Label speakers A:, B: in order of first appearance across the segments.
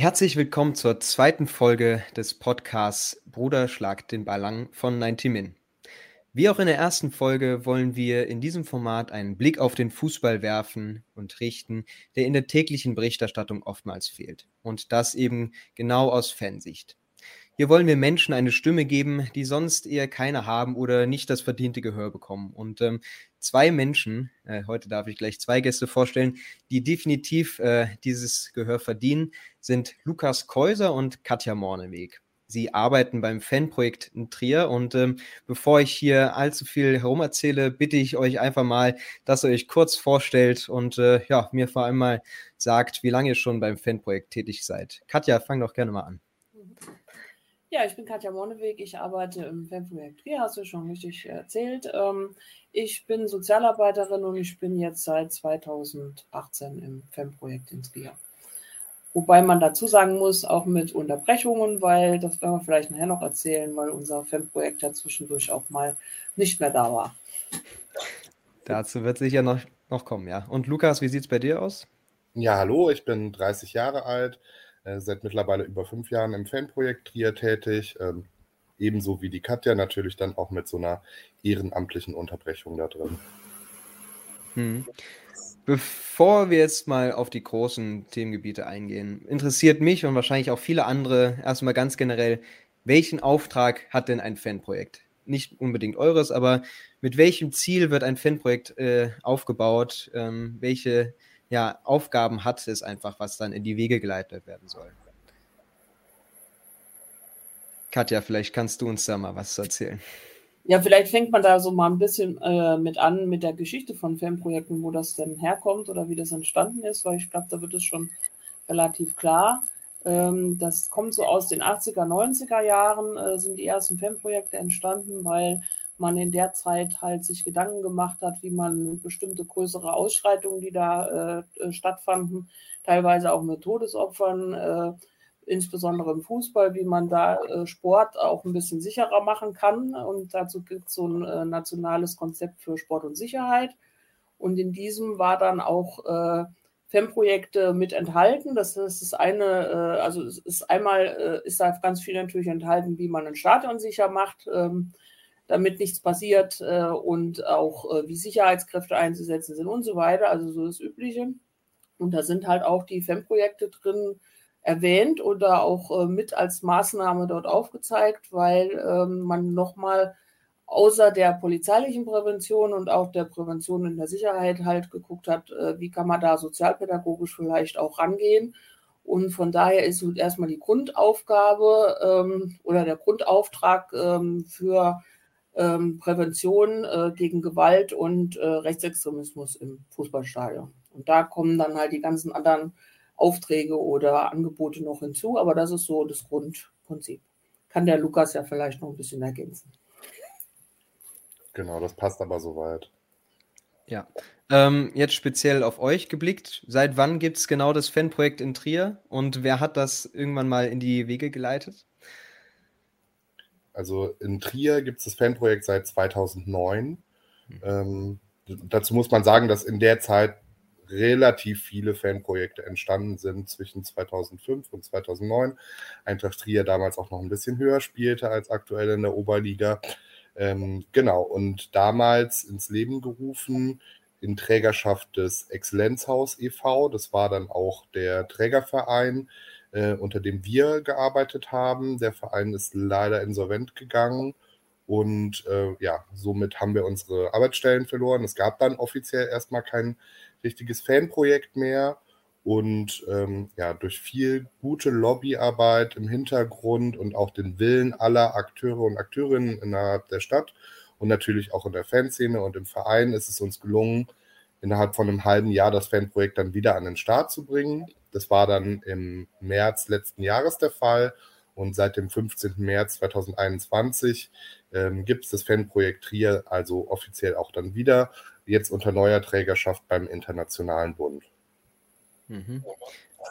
A: Herzlich willkommen zur zweiten Folge des Podcasts Bruder schlagt den Ballang von 90 Min. Wie auch in der ersten Folge wollen wir in diesem Format einen Blick auf den Fußball werfen und richten, der in der täglichen Berichterstattung oftmals fehlt. Und das eben genau aus Fansicht. Hier wollen wir Menschen eine Stimme geben, die sonst eher keine haben oder nicht das verdiente Gehör bekommen. Und ähm, zwei Menschen, äh, heute darf ich gleich zwei Gäste vorstellen, die definitiv äh, dieses Gehör verdienen, sind Lukas Käuser und Katja Morneweg. Sie arbeiten beim Fanprojekt in Trier. Und ähm, bevor ich hier allzu viel herumerzähle, bitte ich euch einfach mal, dass ihr euch kurz vorstellt und äh, ja, mir vor allem mal sagt, wie lange ihr schon beim Fanprojekt tätig seid. Katja, fang doch gerne mal an.
B: Ja, ich bin Katja Monneweg, ich arbeite im Fanprojekt Trier, hast du schon richtig erzählt. Ähm, ich bin Sozialarbeiterin und ich bin jetzt seit 2018 im Fanprojekt in Trier. Wobei man dazu sagen muss, auch mit Unterbrechungen, weil das werden wir vielleicht nachher noch erzählen, weil unser FEM-Projekt ja zwischendurch auch mal nicht mehr da war.
A: Dazu wird sicher noch, noch kommen, ja. Und Lukas, wie sieht es bei dir aus?
C: Ja, hallo, ich bin 30 Jahre alt, äh, seit mittlerweile über fünf Jahren im Fanprojekt Trier tätig. Ähm, ebenso wie die Katja natürlich dann auch mit so einer ehrenamtlichen Unterbrechung da drin.
A: Hm. Bevor wir jetzt mal auf die großen Themengebiete eingehen, interessiert mich und wahrscheinlich auch viele andere erstmal ganz generell, welchen Auftrag hat denn ein Fanprojekt? Nicht unbedingt eures, aber mit welchem Ziel wird ein Fanprojekt äh, aufgebaut? Ähm, welche ja, Aufgaben hat es einfach, was dann in die Wege geleitet werden soll? Katja, vielleicht kannst du uns da mal was erzählen.
B: Ja, vielleicht fängt man da so mal ein bisschen äh, mit an, mit der Geschichte von Fanprojekten, wo das denn herkommt oder wie das entstanden ist, weil ich glaube, da wird es schon relativ klar. Ähm, das kommt so aus den 80er, 90er Jahren, äh, sind die ersten Fanprojekte entstanden, weil man in der Zeit halt sich Gedanken gemacht hat, wie man bestimmte größere Ausschreitungen, die da äh, äh stattfanden, teilweise auch mit Todesopfern, äh, insbesondere im Fußball, wie man da äh, Sport auch ein bisschen sicherer machen kann. Und dazu gibt es so ein äh, nationales Konzept für Sport und Sicherheit. Und in diesem war dann auch äh, FEM-Projekte mit enthalten. Das ist eine, äh, also es ist einmal, äh, ist da ganz viel natürlich enthalten, wie man ein Stadion sicher macht, ähm, damit nichts passiert äh, und auch äh, wie Sicherheitskräfte einzusetzen sind und so weiter. Also so das Übliche. Und da sind halt auch die FEM-Projekte drin, erwähnt oder auch äh, mit als Maßnahme dort aufgezeigt, weil ähm, man nochmal außer der polizeilichen Prävention und auch der Prävention in der Sicherheit halt geguckt hat, äh, wie kann man da sozialpädagogisch vielleicht auch rangehen. Und von daher ist erstmal die Grundaufgabe ähm, oder der Grundauftrag ähm, für ähm, Prävention äh, gegen Gewalt und äh, Rechtsextremismus im Fußballstadion. Und da kommen dann halt die ganzen anderen Aufträge oder Angebote noch hinzu, aber das ist so das Grundprinzip. Kann der Lukas ja vielleicht noch ein bisschen ergänzen.
C: Genau, das passt aber soweit.
A: Ja. Ähm, jetzt speziell auf euch geblickt. Seit wann gibt es genau das Fanprojekt in Trier und wer hat das irgendwann mal in die Wege geleitet?
C: Also in Trier gibt es das Fanprojekt seit 2009. Mhm. Ähm, dazu muss man sagen, dass in der Zeit relativ viele Fanprojekte entstanden sind zwischen 2005 und 2009. Eintracht Trier damals auch noch ein bisschen höher spielte als aktuell in der Oberliga. Ähm, genau, und damals ins Leben gerufen in Trägerschaft des Exzellenzhaus e.V. Das war dann auch der Trägerverein, äh, unter dem wir gearbeitet haben. Der Verein ist leider insolvent gegangen. Und äh, ja, somit haben wir unsere Arbeitsstellen verloren. Es gab dann offiziell erstmal kein richtiges Fanprojekt mehr. Und ähm, ja, durch viel gute Lobbyarbeit im Hintergrund und auch den Willen aller Akteure und Akteurinnen innerhalb der Stadt und natürlich auch in der Fanszene und im Verein ist es uns gelungen, innerhalb von einem halben Jahr das Fanprojekt dann wieder an den Start zu bringen. Das war dann im März letzten Jahres der Fall. Und seit dem 15. März 2021 ähm, gibt es das Fanprojekt Trier also offiziell auch dann wieder, jetzt unter neuer Trägerschaft beim Internationalen Bund.
A: Mhm.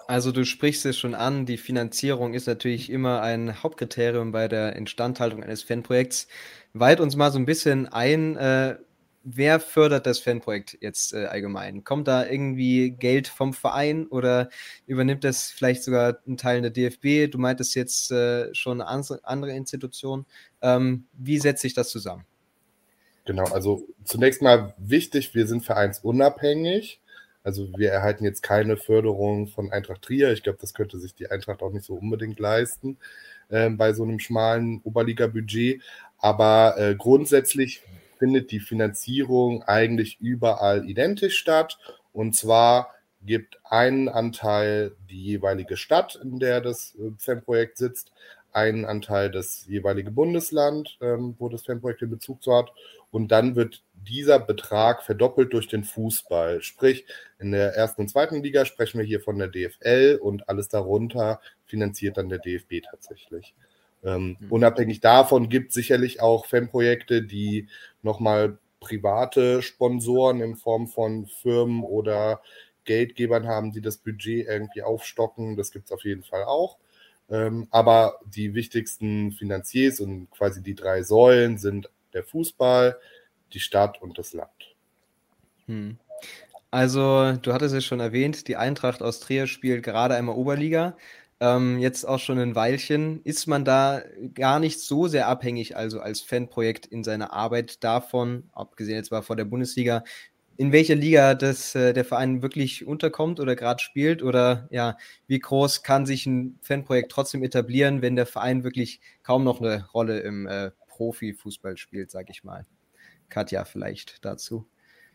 A: Also du sprichst es schon an, die Finanzierung ist natürlich immer ein Hauptkriterium bei der Instandhaltung eines Fanprojekts. Weit uns mal so ein bisschen ein, äh, wer fördert das Fanprojekt jetzt äh, allgemein? Kommt da irgendwie Geld vom Verein oder übernimmt das vielleicht sogar ein Teil der DFB? Du meintest jetzt äh, schon eine andere Institution. Ähm, wie setzt sich das zusammen?
C: Genau, also zunächst mal wichtig, wir sind vereinsunabhängig. Also wir erhalten jetzt keine Förderung von Eintracht Trier. Ich glaube, das könnte sich die Eintracht auch nicht so unbedingt leisten äh, bei so einem schmalen Oberliga-Budget. Aber äh, grundsätzlich findet die Finanzierung eigentlich überall identisch statt. Und zwar gibt einen Anteil die jeweilige Stadt, in der das äh, Fanprojekt sitzt, einen Anteil das jeweilige Bundesland, ähm, wo das Fanprojekt den Bezug zu hat. Und dann wird dieser Betrag verdoppelt durch den Fußball. Sprich, in der ersten und zweiten Liga sprechen wir hier von der DFL und alles darunter finanziert dann der DFB tatsächlich. Ähm, mhm. Unabhängig davon gibt es sicherlich auch Fanprojekte, die nochmal private Sponsoren in Form von Firmen oder Geldgebern haben, die das Budget irgendwie aufstocken. Das gibt es auf jeden Fall auch. Ähm, aber die wichtigsten Finanziers und quasi die drei Säulen sind der Fußball, die Stadt und das Land.
A: Hm. Also, du hattest es schon erwähnt, die Eintracht aus Trier spielt gerade einmal Oberliga ähm, jetzt auch schon ein Weilchen, ist man da gar nicht so sehr abhängig, also als Fanprojekt in seiner Arbeit davon, abgesehen jetzt mal vor der Bundesliga, in welcher Liga das, äh, der Verein wirklich unterkommt oder gerade spielt oder ja, wie groß kann sich ein Fanprojekt trotzdem etablieren, wenn der Verein wirklich kaum noch eine Rolle im äh, Profifußball spielt, sag ich mal. Katja vielleicht dazu.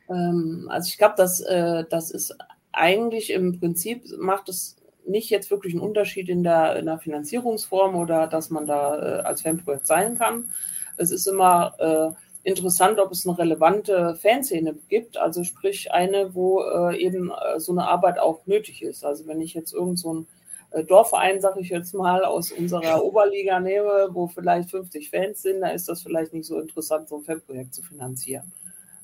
B: Ähm, also ich glaube, dass äh, das ist eigentlich im Prinzip macht es nicht jetzt wirklich einen Unterschied in der, in der Finanzierungsform oder dass man da äh, als Fanprojekt sein kann. Es ist immer äh, interessant, ob es eine relevante Fanszene gibt, also sprich eine, wo eben so eine Arbeit auch nötig ist. Also wenn ich jetzt irgend so ein Dorfverein, sage ich jetzt mal, aus unserer Oberliga nehme, wo vielleicht 50 Fans sind, da ist das vielleicht nicht so interessant, so ein Fanprojekt zu finanzieren.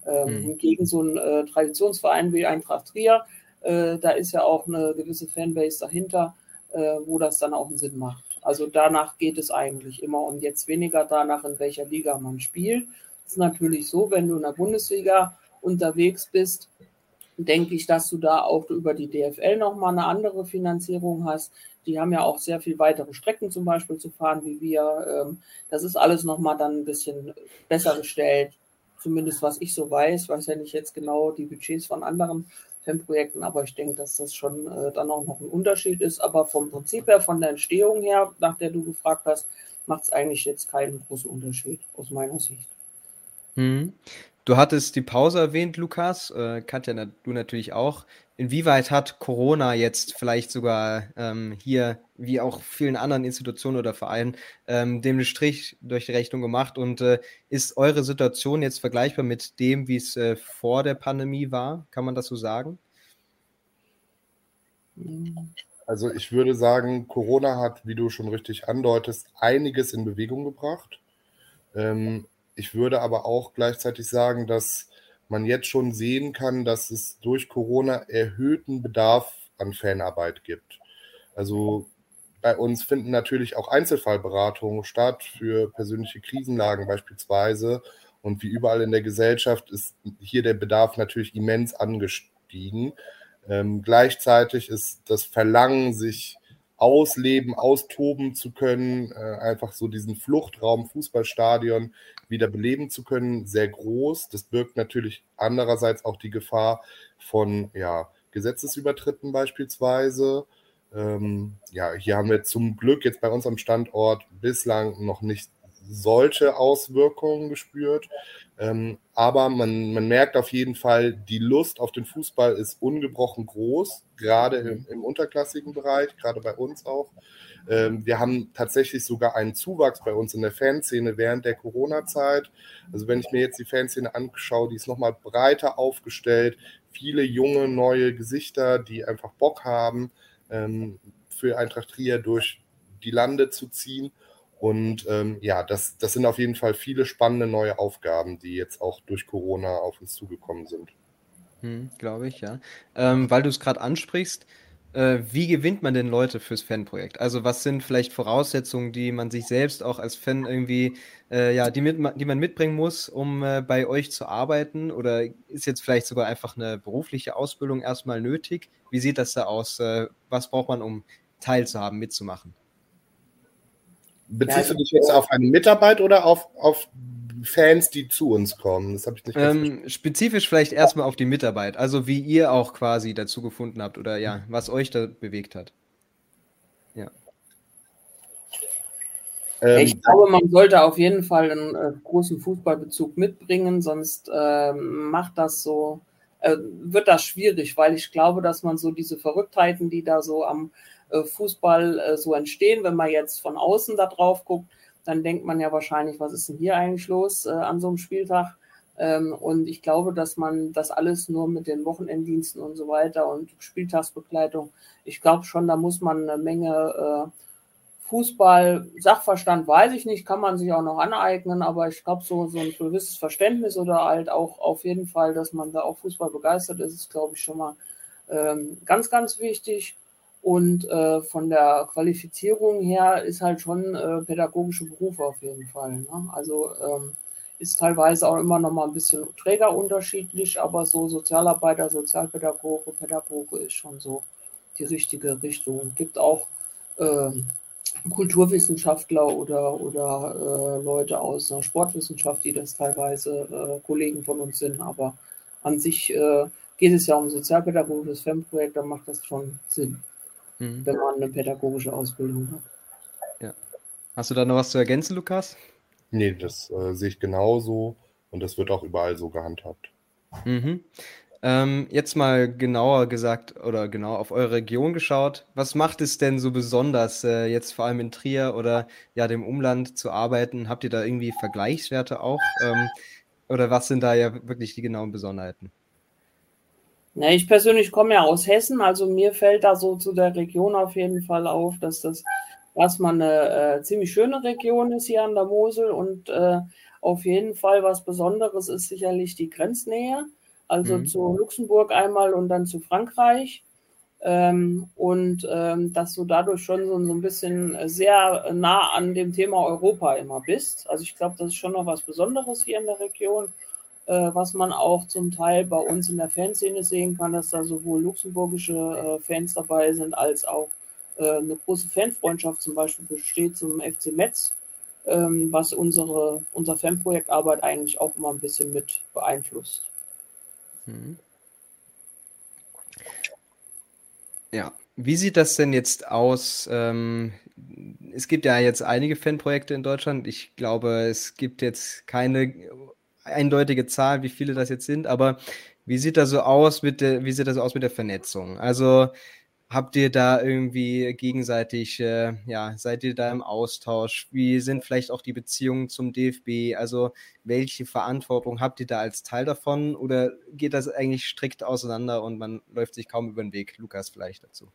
B: Ähm, mhm. Hingegen so ein äh, Traditionsverein wie Eintracht Trier, äh, da ist ja auch eine gewisse Fanbase dahinter, äh, wo das dann auch einen Sinn macht. Also danach geht es eigentlich immer und jetzt weniger danach, in welcher Liga man spielt. Es ist natürlich so, wenn du in der Bundesliga unterwegs bist, denke ich, dass du da auch über die DFL nochmal eine andere Finanzierung hast. Die haben ja auch sehr viel weitere Strecken zum Beispiel zu fahren wie wir. Ähm, das ist alles nochmal dann ein bisschen besser gestellt. Zumindest was ich so weiß, weiß ja nicht jetzt genau die Budgets von anderen FEM-Projekten, aber ich denke, dass das schon äh, dann auch noch ein Unterschied ist. Aber vom Prinzip her, von der Entstehung her, nach der du gefragt hast, macht es eigentlich jetzt keinen großen Unterschied aus meiner Sicht.
A: Hm. Du hattest die Pause erwähnt, Lukas. Äh, Katja, du natürlich auch. Inwieweit hat Corona jetzt vielleicht sogar ähm, hier, wie auch vielen anderen Institutionen oder Vereinen, ähm, dem Strich durch die Rechnung gemacht? Und äh, ist eure Situation jetzt vergleichbar mit dem, wie es äh, vor der Pandemie war? Kann man das so sagen?
C: Also ich würde sagen, Corona hat, wie du schon richtig andeutest, einiges in Bewegung gebracht. Ähm, ich würde aber auch gleichzeitig sagen, dass man jetzt schon sehen kann, dass es durch Corona erhöhten Bedarf an Fanarbeit gibt. Also bei uns finden natürlich auch Einzelfallberatungen statt für persönliche Krisenlagen beispielsweise. Und wie überall in der Gesellschaft ist hier der Bedarf natürlich immens angestiegen. Ähm, gleichzeitig ist das Verlangen, sich ausleben, austoben zu können, äh, einfach so diesen Fluchtraum Fußballstadion wieder beleben zu können, sehr groß. Das birgt natürlich andererseits auch die Gefahr von ja, Gesetzesübertritten beispielsweise. Ähm, ja, hier haben wir zum Glück jetzt bei uns am Standort bislang noch nicht solche Auswirkungen gespürt. Ähm, aber man, man merkt auf jeden Fall, die Lust auf den Fußball ist ungebrochen groß, gerade im, im unterklassigen Bereich, gerade bei uns auch. Ähm, wir haben tatsächlich sogar einen Zuwachs bei uns in der Fanszene während der Corona-Zeit. Also wenn ich mir jetzt die Fanszene anschaue, die ist nochmal breiter aufgestellt, viele junge, neue Gesichter, die einfach Bock haben. ähm, für Eintracht Trier durch die Lande zu ziehen. Und ähm, ja, das, das sind auf jeden Fall viele spannende neue Aufgaben, die jetzt auch durch Corona auf uns zugekommen sind.
A: Hm, Glaube ich, ja. Ähm, weil du es gerade ansprichst, äh, wie gewinnt man denn Leute fürs Fanprojekt? Also was sind vielleicht Voraussetzungen, die man sich selbst auch als Fan irgendwie, äh, ja, die, mit, die man mitbringen muss, um äh, bei euch zu arbeiten? Oder ist jetzt vielleicht sogar einfach eine berufliche Ausbildung erstmal nötig? Wie sieht das da aus? Äh, was braucht man, um teilzuhaben, mitzumachen?
C: Beziehst du dich jetzt auf eine Mitarbeit oder auf, auf Fans, die zu uns kommen?
A: Das habe ich nicht ähm, Spezifisch vielleicht erstmal auf die Mitarbeit, also wie ihr auch quasi dazu gefunden habt oder ja, was euch da bewegt hat.
B: Ja. Ähm, ich glaube, man sollte auf jeden Fall einen äh, großen Fußballbezug mitbringen, sonst äh, macht das so, äh, wird das schwierig, weil ich glaube, dass man so diese Verrücktheiten, die da so am äh, Fußball äh, so entstehen, wenn man jetzt von außen da drauf guckt, dann denkt man ja wahrscheinlich, was ist denn hier eigentlich los äh, an so einem Spieltag? Ähm, und ich glaube, dass man das alles nur mit den Wochenenddiensten und so weiter und Spieltagsbegleitung, ich glaube schon, da muss man eine Menge äh, Fußball, Sachverstand weiß ich nicht, kann man sich auch noch aneignen, aber ich glaube, so, so ein gewisses Verständnis oder halt auch auf jeden Fall, dass man da auch Fußball begeistert ist, ist, glaube ich, schon mal ähm, ganz, ganz wichtig. Und äh, von der Qualifizierung her ist halt schon äh, pädagogische Berufe auf jeden Fall. Ne? Also ähm, ist teilweise auch immer noch mal ein bisschen trägerunterschiedlich, aber so Sozialarbeiter, Sozialpädagoge, Pädagoge ist schon so die richtige Richtung. Gibt auch äh, Kulturwissenschaftler oder, oder äh, Leute aus der Sportwissenschaft, die das teilweise äh, Kollegen von uns sind, aber an sich äh, geht es ja um sozialpädagogisches FEM-Projekt, da macht das schon Sinn mhm. wenn man eine pädagogische Ausbildung hat.
A: Ja. Hast du da noch was zu ergänzen, Lukas?
C: Nee, das äh, sehe ich genauso und das wird auch überall so gehandhabt.
A: Mhm. Ähm, jetzt mal genauer gesagt oder genau auf eure Region geschaut. Was macht es denn so besonders, äh, jetzt vor allem in Trier oder ja dem Umland zu arbeiten? Habt ihr da irgendwie Vergleichswerte auch? Ähm, oder was sind da ja wirklich die genauen Besonderheiten?
B: Ne, ich persönlich komme ja aus Hessen, also mir fällt da so zu der Region auf jeden Fall auf, dass das erstmal eine äh, ziemlich schöne Region ist hier an der Mosel und äh, auf jeden Fall was Besonderes ist sicherlich die Grenznähe, also mhm. zu Luxemburg einmal und dann zu Frankreich. Ähm, und ähm, dass du dadurch schon so, so ein bisschen sehr nah an dem Thema Europa immer bist. Also ich glaube, das ist schon noch was Besonderes hier in der Region was man auch zum Teil bei uns in der Fanszene sehen kann, dass da sowohl luxemburgische äh, Fans dabei sind, als auch äh, eine große Fanfreundschaft zum Beispiel besteht zum FC Metz, ähm, was unsere, unser Fanprojektarbeit eigentlich auch immer ein bisschen mit beeinflusst. Mhm.
A: Ja, wie sieht das denn jetzt aus? Ähm, es gibt ja jetzt einige Fanprojekte in Deutschland. Ich glaube, es gibt jetzt keine eindeutige Zahl, wie viele das jetzt sind, aber wie sieht das so aus mit der, wie sieht das aus mit der Vernetzung? Also habt ihr da irgendwie gegenseitig, äh, ja, seid ihr da im Austausch? Wie sind vielleicht auch die Beziehungen zum DFB? Also welche Verantwortung habt ihr da als Teil davon? Oder geht das eigentlich strikt auseinander und man läuft sich kaum über den Weg? Lukas vielleicht dazu.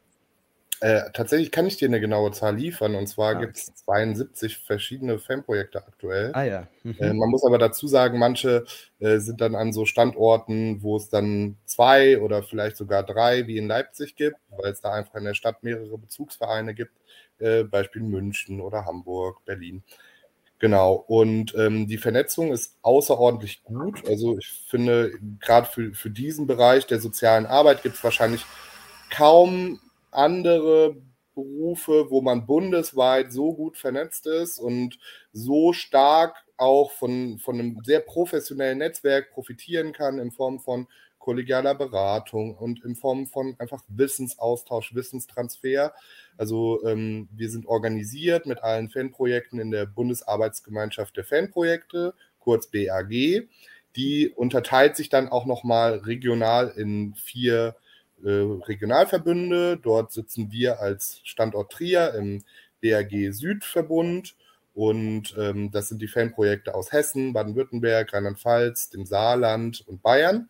C: Äh, tatsächlich kann ich dir eine genaue Zahl liefern und zwar ah, gibt es 72 verschiedene Fanprojekte aktuell.
A: Ah ja.
C: Mhm. Äh, man muss aber dazu sagen, manche äh, sind dann an so Standorten, wo es dann zwei oder vielleicht sogar drei wie in Leipzig gibt, weil es da einfach in der Stadt mehrere Bezugsvereine gibt, äh, Beispiel München oder Hamburg, Berlin. Genau, und ähm, die Vernetzung ist außerordentlich gut. Also ich finde, gerade für, für diesen Bereich der sozialen Arbeit gibt es wahrscheinlich kaum andere Berufe, wo man bundesweit so gut vernetzt ist und so stark auch von, von einem sehr professionellen Netzwerk profitieren kann in Form von kollegialer Beratung und in Form von einfach Wissensaustausch, Wissenstransfer. Also ähm, wir sind organisiert mit allen Fanprojekten in der Bundesarbeitsgemeinschaft der Fanprojekte, kurz BAG. Die unterteilt sich dann auch nochmal regional in vier äh, Regionalverbünde. Dort sitzen wir als Standort Trier im BAG Südverbund. Und ähm, das sind die Fanprojekte aus Hessen, Baden-Württemberg, Rheinland-Pfalz, dem Saarland und Bayern.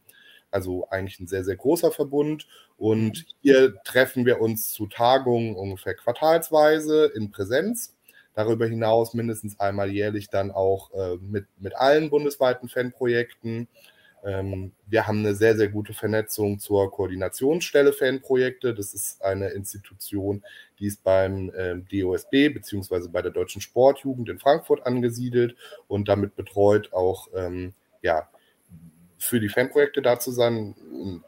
C: Also eigentlich ein sehr, sehr großer Verbund. Und hier treffen wir uns zu Tagungen ungefähr quartalsweise in Präsenz. Darüber hinaus mindestens einmal jährlich dann auch äh, mit, mit allen bundesweiten Fanprojekten. Ähm, wir haben eine sehr, sehr gute Vernetzung zur Koordinationsstelle Fanprojekte. Das ist eine Institution, die ist beim ähm, DOSB beziehungsweise bei der Deutschen Sportjugend in Frankfurt angesiedelt und damit betreut auch ähm, ja, für die Fanprojekte da zu sein,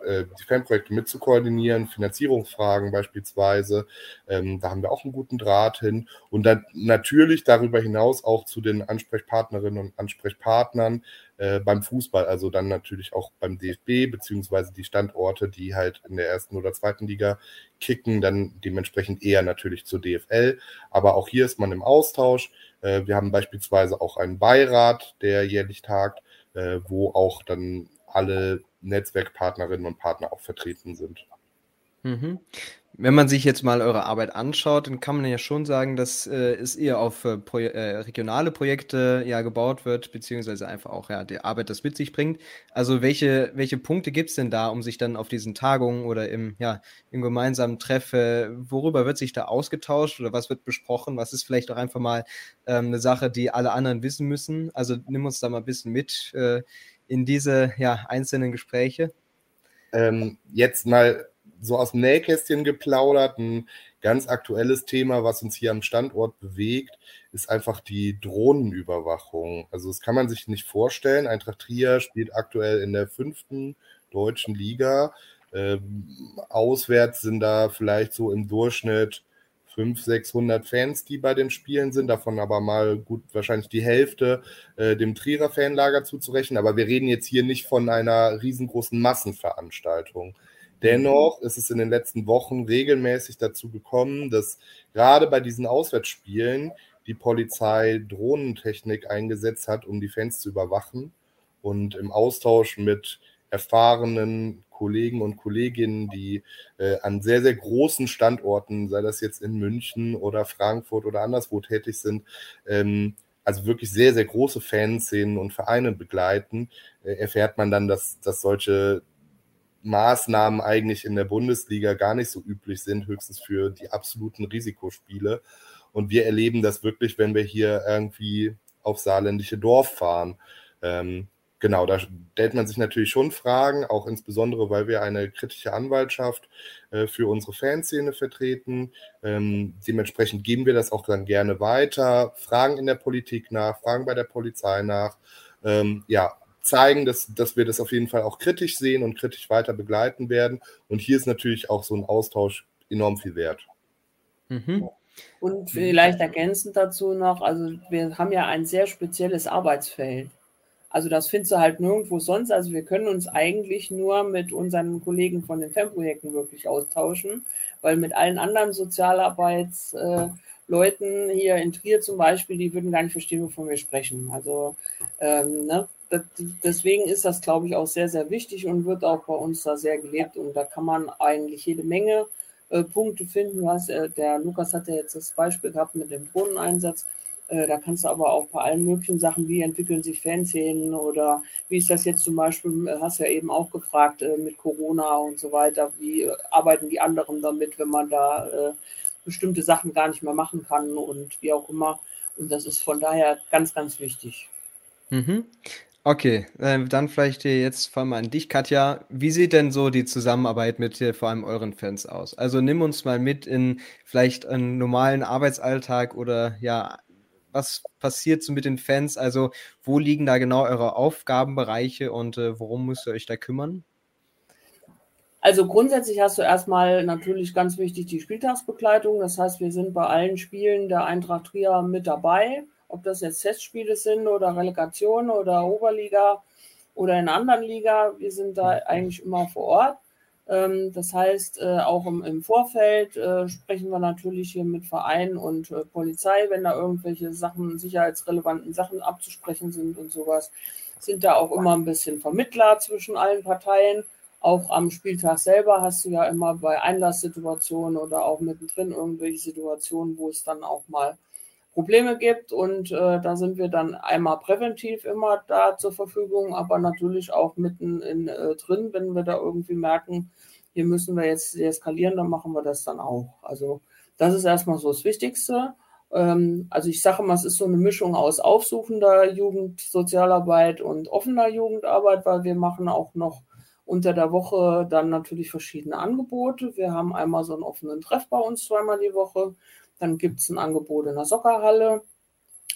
C: äh, die Fanprojekte mitzukoordinieren, Finanzierungsfragen beispielsweise. Da haben wir auch einen guten Draht hin. Und dann natürlich darüber hinaus auch zu den Ansprechpartnerinnen und Ansprechpartnern äh, beim Fußball, also dann natürlich auch beim DFB, beziehungsweise die Standorte, die halt in der ersten oder zweiten Liga kicken, dann dementsprechend eher natürlich zur DFL. Aber auch hier ist man im Austausch. Äh, wir haben beispielsweise auch einen Beirat, der jährlich tagt äh, wo auch dann alle Netzwerkpartnerinnen und Partner auch vertreten sind.
A: Mhm. Wenn man sich jetzt mal eure Arbeit anschaut, dann kann man ja schon sagen, dass äh, es eher auf äh, Pro äh, regionale Projekte ja gebaut wird, beziehungsweise einfach auch ja die Arbeit das mit sich bringt. Also welche, welche Punkte gibt es denn da, um sich dann auf diesen Tagungen oder im, ja, im gemeinsamen Treff, worüber wird sich da ausgetauscht oder was wird besprochen? Was ist vielleicht auch einfach mal ähm, eine Sache, die alle anderen wissen müssen? Also nimm uns da mal ein bisschen mit äh, in diese ja, einzelnen Gespräche.
C: Ähm, jetzt mal so aus dem Nähkästchen geplaudert. Ein ganz aktuelles Thema, was uns hier am Standort bewegt, ist einfach die Drohnenüberwachung. Also das kann man sich nicht vorstellen. Eintracht Trier spielt aktuell in der fünften deutschen Liga. Ähm, auswärts sind da vielleicht so im Durchschnitt 500, 600 Fans, die bei den Spielen sind, davon aber mal gut wahrscheinlich die Hälfte äh, dem Trierer Fanlager zuzurechnen. Aber wir reden jetzt hier nicht von einer riesengroßen Massenveranstaltung. Dennoch ist es in den letzten Wochen regelmäßig dazu gekommen, dass gerade bei diesen Auswärtsspielen die Polizei Drohnentechnik eingesetzt hat, um die Fans zu überwachen und im Austausch mit erfahrenen Kollegen und Kolleginnen, die äh, an sehr, sehr großen Standorten, sei das jetzt in München oder Frankfurt oder anderswo tätig sind, ähm, also wirklich sehr, sehr große Fanszenen und Vereine begleiten, äh, erfährt man dann, dass, dass solche Maßnahmen eigentlich in der Bundesliga gar nicht so üblich sind, höchstens für die absoluten Risikospiele. Und wir erleben das wirklich, wenn wir hier irgendwie auf saarländische Dorf fahren. Ähm, genau, da stellt man sich natürlich schon Fragen, auch insbesondere, weil wir eine kritische Anwaltschaft äh, für unsere Fanszene vertreten. Ähm, dementsprechend geben wir das auch dann gerne weiter, fragen in der Politik nach, fragen bei der Polizei nach. Ähm, ja, zeigen, dass, dass wir das auf jeden Fall auch kritisch sehen und kritisch weiter begleiten werden. Und hier ist natürlich auch so ein Austausch enorm viel wert.
B: Mhm. Und vielleicht ergänzend dazu noch, also wir haben ja ein sehr spezielles Arbeitsfeld. Also das findest du halt nirgendwo sonst. Also wir können uns eigentlich nur mit unseren Kollegen von den FEM-Projekten wirklich austauschen, weil mit allen anderen Sozialarbeitsleuten äh, hier in Trier zum Beispiel, die würden gar nicht verstehen, wovon wir sprechen. Also ähm, ne? Deswegen ist das, glaube ich, auch sehr, sehr wichtig und wird auch bei uns da sehr gelebt. Und da kann man eigentlich jede Menge äh, Punkte finden. Was, äh, der Lukas hat ja jetzt das Beispiel gehabt mit dem Drohneneinsatz. Äh, da kannst du aber auch bei allen möglichen Sachen, wie entwickeln sich Fanszenen oder wie ist das jetzt zum Beispiel, äh, hast du ja eben auch gefragt, äh, mit Corona und so weiter, wie arbeiten die anderen damit, wenn man da bestimmte Sachen gar nicht mehr machen kann und wie auch immer. Und das ist von daher ganz, ganz wichtig.
A: Mhm. Okay, äh, dann vielleicht jetzt vor allem an dich, Katja. Wie sieht denn so die Zusammenarbeit mit äh, vor allem euren Fans aus? Also nimm uns mal mit in vielleicht einen normalen Arbeitsalltag oder ja, was passiert so mit den Fans? Also wo liegen da genau eure Aufgabenbereiche und äh, worum müsst ihr euch da kümmern?
B: Also grundsätzlich hast du erstmal natürlich ganz wichtig die Spieltagsbegleitung. Das heißt, wir sind bei allen Spielen der Eintracht Trier mit dabei ob das jetzt Testspiele sind oder Relegation oder Oberliga oder in anderen Liga. Wir sind da eigentlich immer vor Ort. Ähm, das heißt, äh, auch im, Vorfeld äh, sprechen wir natürlich hier mit Vereinen und äh, Polizei, wenn da irgendwelche Sachen, sicherheitsrelevanten Sachen abzusprechen sind und sowas. Sind da auch immer ein bisschen Vermittler zwischen allen Parteien. Auch am Spieltag selber hast du ja immer bei Einlasssituationen oder auch mittendrin irgendwelche Situationen, wo es dann auch mal Probleme gibt. Und äh, da sind wir dann einmal präventiv immer da zur Verfügung, aber natürlich auch mitten in, äh, drin, wenn wir da irgendwie merken, hier müssen wir jetzt deeskalieren, dann machen wir das dann auch. Also das ist erstmal so das Wichtigste. Ähm, also ich sage mal, es ist so eine Mischung aus aufsuchender Jugendsozialarbeit und offener Jugendarbeit, weil wir machen auch noch unter der Woche dann natürlich verschiedene Angebote. Wir haben einmal so einen offenen Treff bei uns zweimal die Woche. Dann gibt es ein Angebot in der Soccerhalle.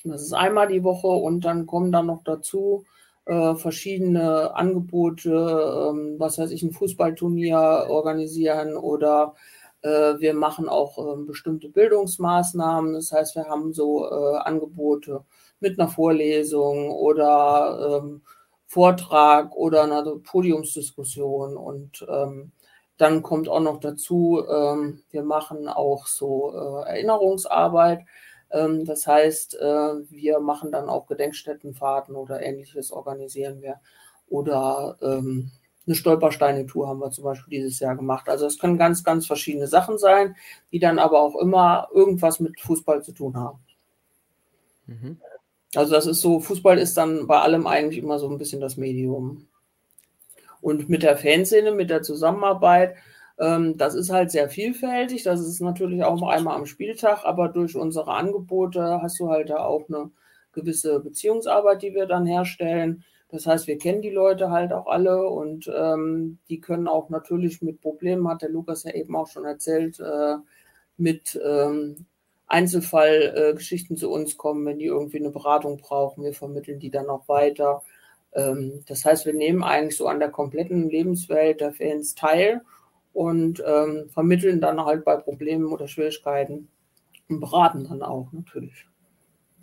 B: Das ist einmal die Woche und dann kommen dann noch dazu äh, verschiedene Angebote, ähm, was weiß ich, ein Fußballturnier organisieren oder äh, wir machen auch äh, bestimmte Bildungsmaßnahmen. Das heißt, wir haben so äh, Angebote mit einer Vorlesung oder ähm, Vortrag oder einer Podiumsdiskussion und ähm, dann kommt auch noch dazu, ähm, wir machen auch so äh, Erinnerungsarbeit. Ähm, das heißt, äh, wir machen dann auch Gedenkstättenfahrten oder ähnliches organisieren wir. Oder ähm, eine Stolpersteine-Tour haben wir zum Beispiel dieses Jahr gemacht. Also es können ganz, ganz verschiedene Sachen sein, die dann aber auch immer irgendwas mit Fußball zu tun haben. Mhm. Also das ist so, Fußball ist dann bei allem eigentlich immer so ein bisschen das Medium. Und mit der Fanszene, mit der Zusammenarbeit, ähm, das ist halt sehr vielfältig. Das ist natürlich auch einmal am Spieltag, aber durch unsere Angebote hast du halt da auch eine gewisse Beziehungsarbeit, die wir dann herstellen. Das heißt, wir kennen die Leute halt auch alle und ähm, die können auch natürlich mit Problemen, hat der Lukas ja eben auch schon erzählt, äh, mit ähm, Einzelfallgeschichten äh, zu uns kommen, wenn die irgendwie eine Beratung brauchen. Wir vermitteln die dann auch weiter. Ähm, das heißt, wir nehmen eigentlich so an der kompletten Lebenswelt der Fans teil und ähm, vermitteln dann halt bei Problemen oder Schwierigkeiten und beraten dann auch natürlich.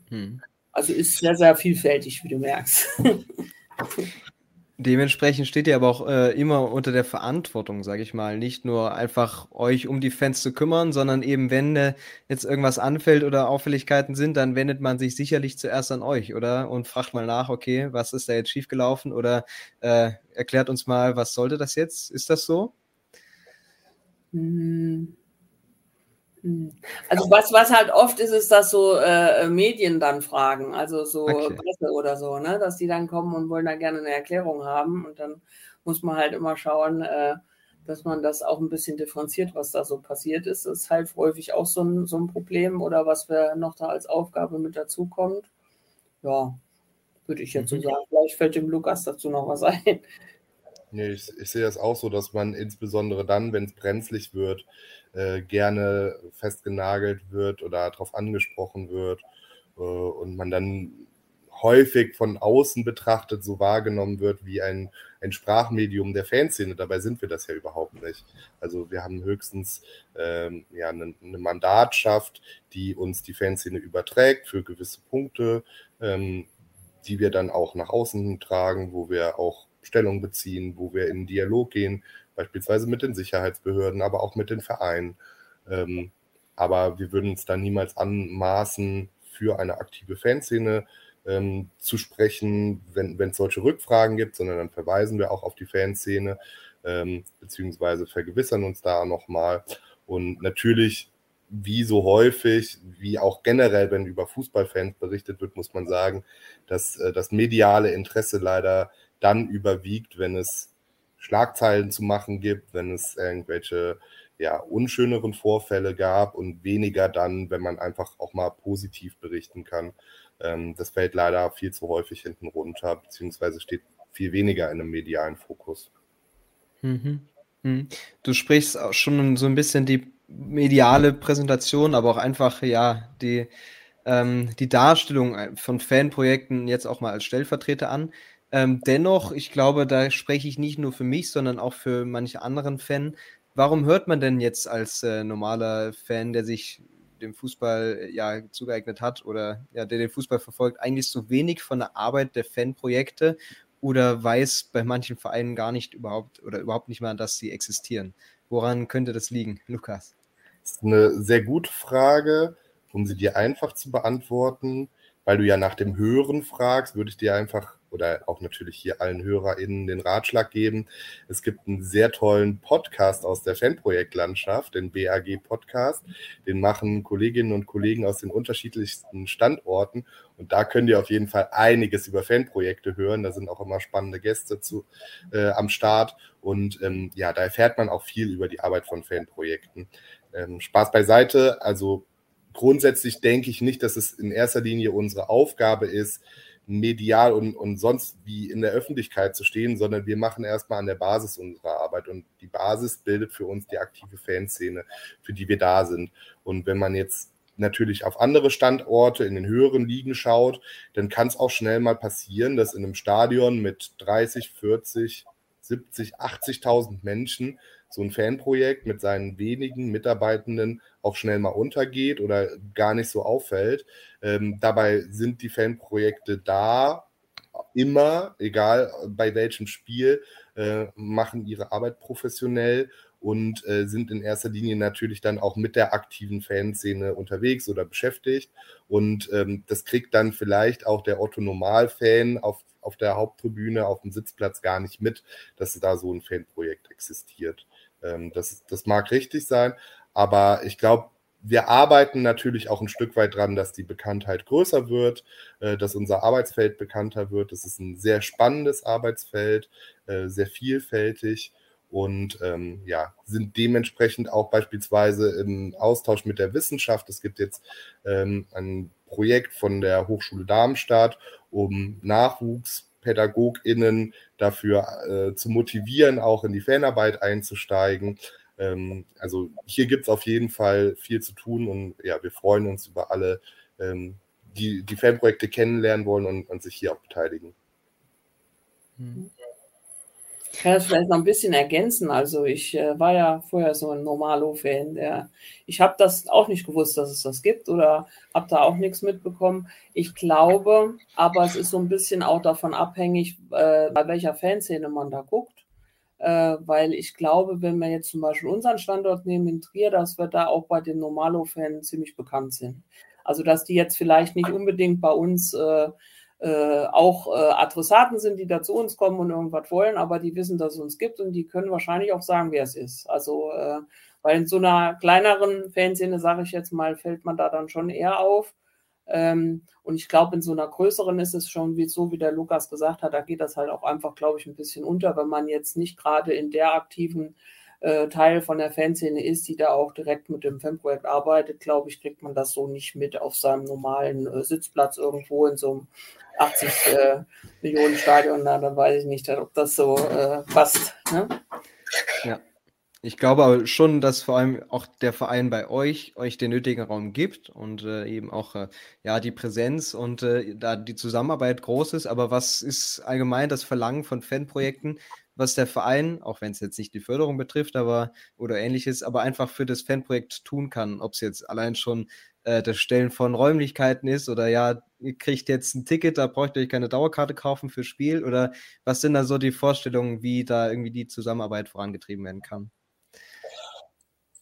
B: Hm. Also ist sehr, sehr vielfältig, wie du merkst.
A: Dementsprechend steht ihr aber auch äh, immer unter der Verantwortung, sage ich mal, nicht nur einfach euch um die Fans zu kümmern, sondern eben, wenn äh, jetzt irgendwas anfällt oder Auffälligkeiten sind, dann wendet man sich sicherlich zuerst an euch, oder? Und fragt mal nach, okay, was ist da jetzt schiefgelaufen? Oder äh, erklärt uns mal, was sollte das jetzt? Ist das so?
B: Hm. Hm. Also was, was halt oft ist, ist, dass so äh, Medien dann fragen, also so okay. Presse oder so, ne? dass die dann kommen und wollen da gerne eine Erklärung haben und dann muss man halt immer schauen, äh, dass man das auch ein bisschen differenziert, was da so passiert ist. Das ist halt häufig auch so ein, so ein Problem oder was wir noch da als Aufgabe mit dazu kommt. Ja, würde ich jetzt mhm. so sagen. Vielleicht fällt dem Lukas dazu noch was ein.
C: Nee, ich, ich sehe das auch so, dass man insbesondere dann, wenn es brenzlig wird, äh, gerne festgenagelt wird oder darauf angesprochen wird äh, und man dann häufig von außen betrachtet so wahrgenommen wird wie ein, ein Sprachmedium der Fanszene. Dabei sind wir das ja überhaupt nicht. Also wir haben höchstens ähm, ja, eine, eine Mandatschaft, die uns die Fanszene überträgt für gewisse Punkte, ähm, die wir dann auch nach außen tragen, wo wir auch Stellung beziehen, wo wir in Dialog gehen, beispielsweise mit den Sicherheitsbehörden, aber auch mit den Vereinen. Ähm, aber wir würden uns da niemals anmaßen, für eine aktive Fanszene ähm, zu sprechen, wenn es solche Rückfragen gibt, sondern dann verweisen wir auch auf die Fanszene, ähm, beziehungsweise vergewissern uns da nochmal. Und natürlich, wie so häufig, wie auch generell, wenn über Fußballfans berichtet wird, muss man sagen, dass äh, das mediale Interesse leider dann überwiegt, wenn es Schlagzeilen zu machen gibt, wenn es irgendwelche ja, unschöneren Vorfälle gab und weniger dann, wenn man einfach auch mal positiv berichten kann. Ähm, das fällt leider viel zu häufig hinten runter, beziehungsweise steht viel weniger in einem medialen Fokus.
A: Mhm. Mhm. Du sprichst auch schon so ein bisschen die mediale Präsentation, aber auch einfach ja die, ähm, die Darstellung von Fanprojekten jetzt auch mal als Stellvertreter an. Ähm, dennoch, ich glaube, da spreche ich nicht nur für mich, sondern auch für manche anderen Fan. Warum hört man denn jetzt als äh, normaler Fan, der sich dem Fußball ja zugeeignet hat oder ja, der den Fußball verfolgt, eigentlich so wenig von der Arbeit der Fanprojekte oder weiß bei manchen Vereinen gar nicht überhaupt oder überhaupt nicht mal, dass sie existieren? Woran könnte das liegen, Lukas?
C: Das ist eine sehr gute Frage, um sie dir einfach zu beantworten. Weil du ja nach dem Hören fragst, würde ich dir einfach oder auch natürlich hier allen HörerInnen den Ratschlag geben. Es gibt einen sehr tollen Podcast aus der Fanprojektlandschaft, den BAG Podcast. Den machen Kolleginnen und Kollegen aus den unterschiedlichsten Standorten. Und da könnt ihr auf jeden Fall einiges über Fanprojekte hören. Da sind auch immer spannende Gäste zu, äh, am Start. Und ähm, ja, da erfährt man auch viel über die Arbeit von Fanprojekten. Ähm, Spaß beiseite. Also grundsätzlich denke ich nicht, dass es in erster Linie unsere Aufgabe ist, medial und, und sonst wie in der Öffentlichkeit zu stehen, sondern wir machen erstmal an der Basis unserer Arbeit und die Basis bildet für uns die aktive Fanszene, für die wir da sind. Und wenn man jetzt natürlich auf andere Standorte in den höheren Ligen schaut, dann kann es auch schnell mal passieren, dass in einem Stadion mit 30, 40, 70, 80.000 Menschen so ein Fanprojekt mit seinen wenigen Mitarbeitenden auch schnell mal untergeht oder gar nicht so auffällt. Ähm, dabei sind die Fanprojekte da, immer, egal bei welchem Spiel, äh, machen ihre Arbeit professionell und äh, sind in erster Linie natürlich dann auch mit der aktiven Fanszene unterwegs oder beschäftigt. Und ähm, das kriegt dann vielleicht auch der Otto-Normal-Fan auf, auf der Haupttribüne, auf dem Sitzplatz gar nicht mit, dass da so ein Fanprojekt existiert. Ähm, das, das mag richtig sein, aber ich glaube, wir arbeiten natürlich auch ein Stück weit dran, dass die Bekanntheit größer wird, äh, dass unser Arbeitsfeld bekannter wird. Es ist ein sehr spannendes Arbeitsfeld, äh, sehr vielfältig und ähm, ja, sind dementsprechend auch beispielsweise im Austausch mit der Wissenschaft. Es gibt jetzt ähm, ein Projekt von der Hochschule Darmstadt, um NachwuchspädagogInnen dafür äh, zu motivieren, auch in die Fanarbeit einzusteigen. Ähm, also hier gibt es auf jeden Fall viel zu tun und ja, wir freuen uns über alle, ähm, die die Fanprojekte kennenlernen wollen und, und sich hier auch beteiligen.
B: Mhm. Ich kann das vielleicht noch ein bisschen ergänzen. Also ich äh, war ja vorher so ein Normalo-Fan. Der, ich habe das auch nicht gewusst, dass es das gibt oder habe da auch nichts mitbekommen. Ich glaube, aber es ist so ein bisschen auch davon abhängig, äh, bei welcher Fanszene man da guckt. Äh, weil ich glaube, wenn wir jetzt zum Beispiel unseren Standort nehmen in Trier, dass wir da auch bei den Normalo-Fans ziemlich bekannt sind. Also dass die jetzt vielleicht nicht unbedingt bei uns äh, auch äh, Adressaten sind, die da zu uns kommen und irgendwas wollen, aber die wissen, dass es uns gibt und die können wahrscheinlich auch sagen, wer es ist. Also, äh, weil in so einer kleineren Fanszene, sage ich jetzt mal, fällt man da dann schon eher auf. Ähm, und ich glaube, in so einer größeren ist es schon wie so, wie der Lukas gesagt hat, da geht das halt auch einfach, glaube ich, ein bisschen unter, wenn man jetzt nicht gerade in der aktiven äh, Teil von der Fanszene ist, die da auch direkt mit dem Fanprojekt arbeitet, glaube ich, kriegt man das so nicht mit auf seinem normalen äh, Sitzplatz irgendwo in so einem 80 äh, Millionen Stadion, na, dann weiß ich nicht, ob das so äh, passt. Ne?
A: Ja. Ich glaube aber schon, dass vor allem auch der Verein bei euch euch den nötigen Raum gibt und äh, eben auch äh, ja die Präsenz und äh, da die Zusammenarbeit groß ist. Aber was ist allgemein das Verlangen von Fanprojekten, was der Verein, auch wenn es jetzt nicht die Förderung betrifft, aber oder ähnliches, aber einfach für das Fanprojekt tun kann, ob es jetzt allein schon äh, das Stellen von Räumlichkeiten ist oder ja, ihr kriegt jetzt ein Ticket, da braucht ihr euch keine Dauerkarte kaufen fürs Spiel oder was sind da so die Vorstellungen, wie da irgendwie die Zusammenarbeit vorangetrieben werden kann?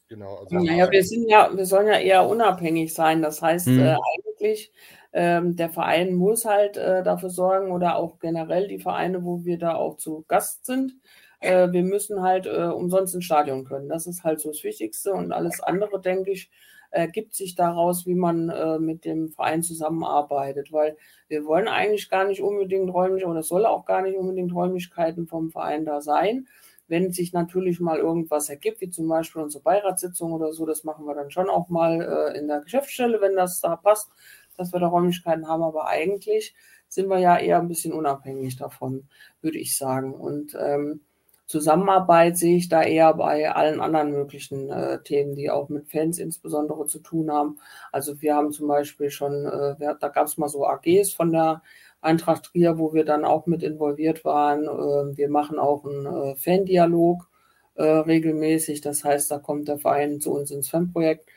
B: Genau. Also naja, wir sind ja, wir sollen ja eher unabhängig sein. Das heißt, hm. äh, eigentlich, ähm, der Verein muss halt äh, dafür sorgen oder auch generell die Vereine, wo wir da auch zu Gast sind. Äh, wir müssen halt äh, umsonst ins Stadion können. Das ist halt so das Wichtigste und alles andere, denke ich, ergibt sich daraus, wie man äh, mit dem Verein zusammenarbeitet, weil wir wollen eigentlich gar nicht unbedingt räumlich oder es soll auch gar nicht unbedingt Räumlichkeiten vom Verein da sein. Wenn sich natürlich mal irgendwas ergibt, wie zum Beispiel unsere Beiratssitzung oder so, das machen wir dann schon auch mal äh, in der Geschäftsstelle, wenn das da passt, dass wir da Räumlichkeiten haben. Aber eigentlich sind wir ja eher ein bisschen unabhängig davon, würde ich sagen. Und ähm, Zusammenarbeit sehe ich da eher bei allen anderen möglichen äh, Themen, die auch mit Fans insbesondere zu tun haben. Also wir haben zum Beispiel schon, äh, wir, da gab es mal so AGs von der Eintracht Trier, wo wir dann auch mit involviert waren. Äh, wir machen auch einen äh, Fandialog äh, regelmäßig. Das heißt, da kommt der Verein zu uns ins Fanprojekt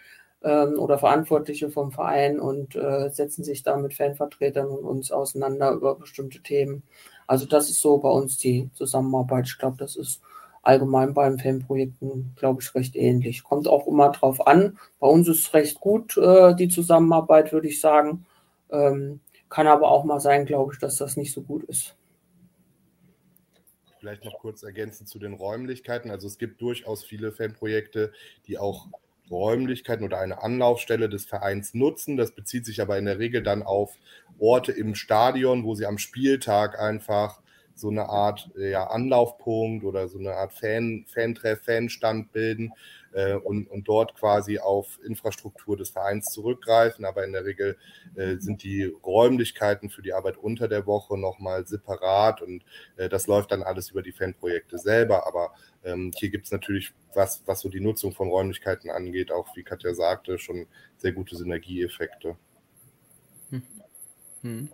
B: ähm, oder Verantwortliche vom Verein und äh, setzen sich da mit Fanvertretern und uns auseinander über bestimmte Themen. Also das ist so bei uns die Zusammenarbeit. Ich glaube, das ist allgemein beim Fanprojekten, glaube ich, recht ähnlich. Kommt auch immer drauf an. Bei uns ist recht gut äh, die Zusammenarbeit, würde ich sagen. Ähm, kann aber auch mal sein, glaube ich, dass das nicht so gut ist.
C: Vielleicht noch kurz ergänzend zu den Räumlichkeiten. Also es gibt durchaus viele Fanprojekte, die auch Räumlichkeiten oder eine Anlaufstelle des Vereins nutzen. Das bezieht sich aber in der Regel dann auf Orte im Stadion, wo sie am Spieltag einfach so eine Art ja, Anlaufpunkt oder so eine Art Fan, Fantreff, Fanstand bilden äh, und, und dort quasi auf Infrastruktur des Vereins zurückgreifen. Aber in der Regel äh, sind die Räumlichkeiten für die Arbeit unter der Woche nochmal separat und äh, das läuft dann alles über die Fanprojekte selber. Aber ähm, hier gibt es natürlich, was, was so die Nutzung von Räumlichkeiten angeht, auch wie Katja sagte, schon sehr gute Synergieeffekte.
A: Hm. Hm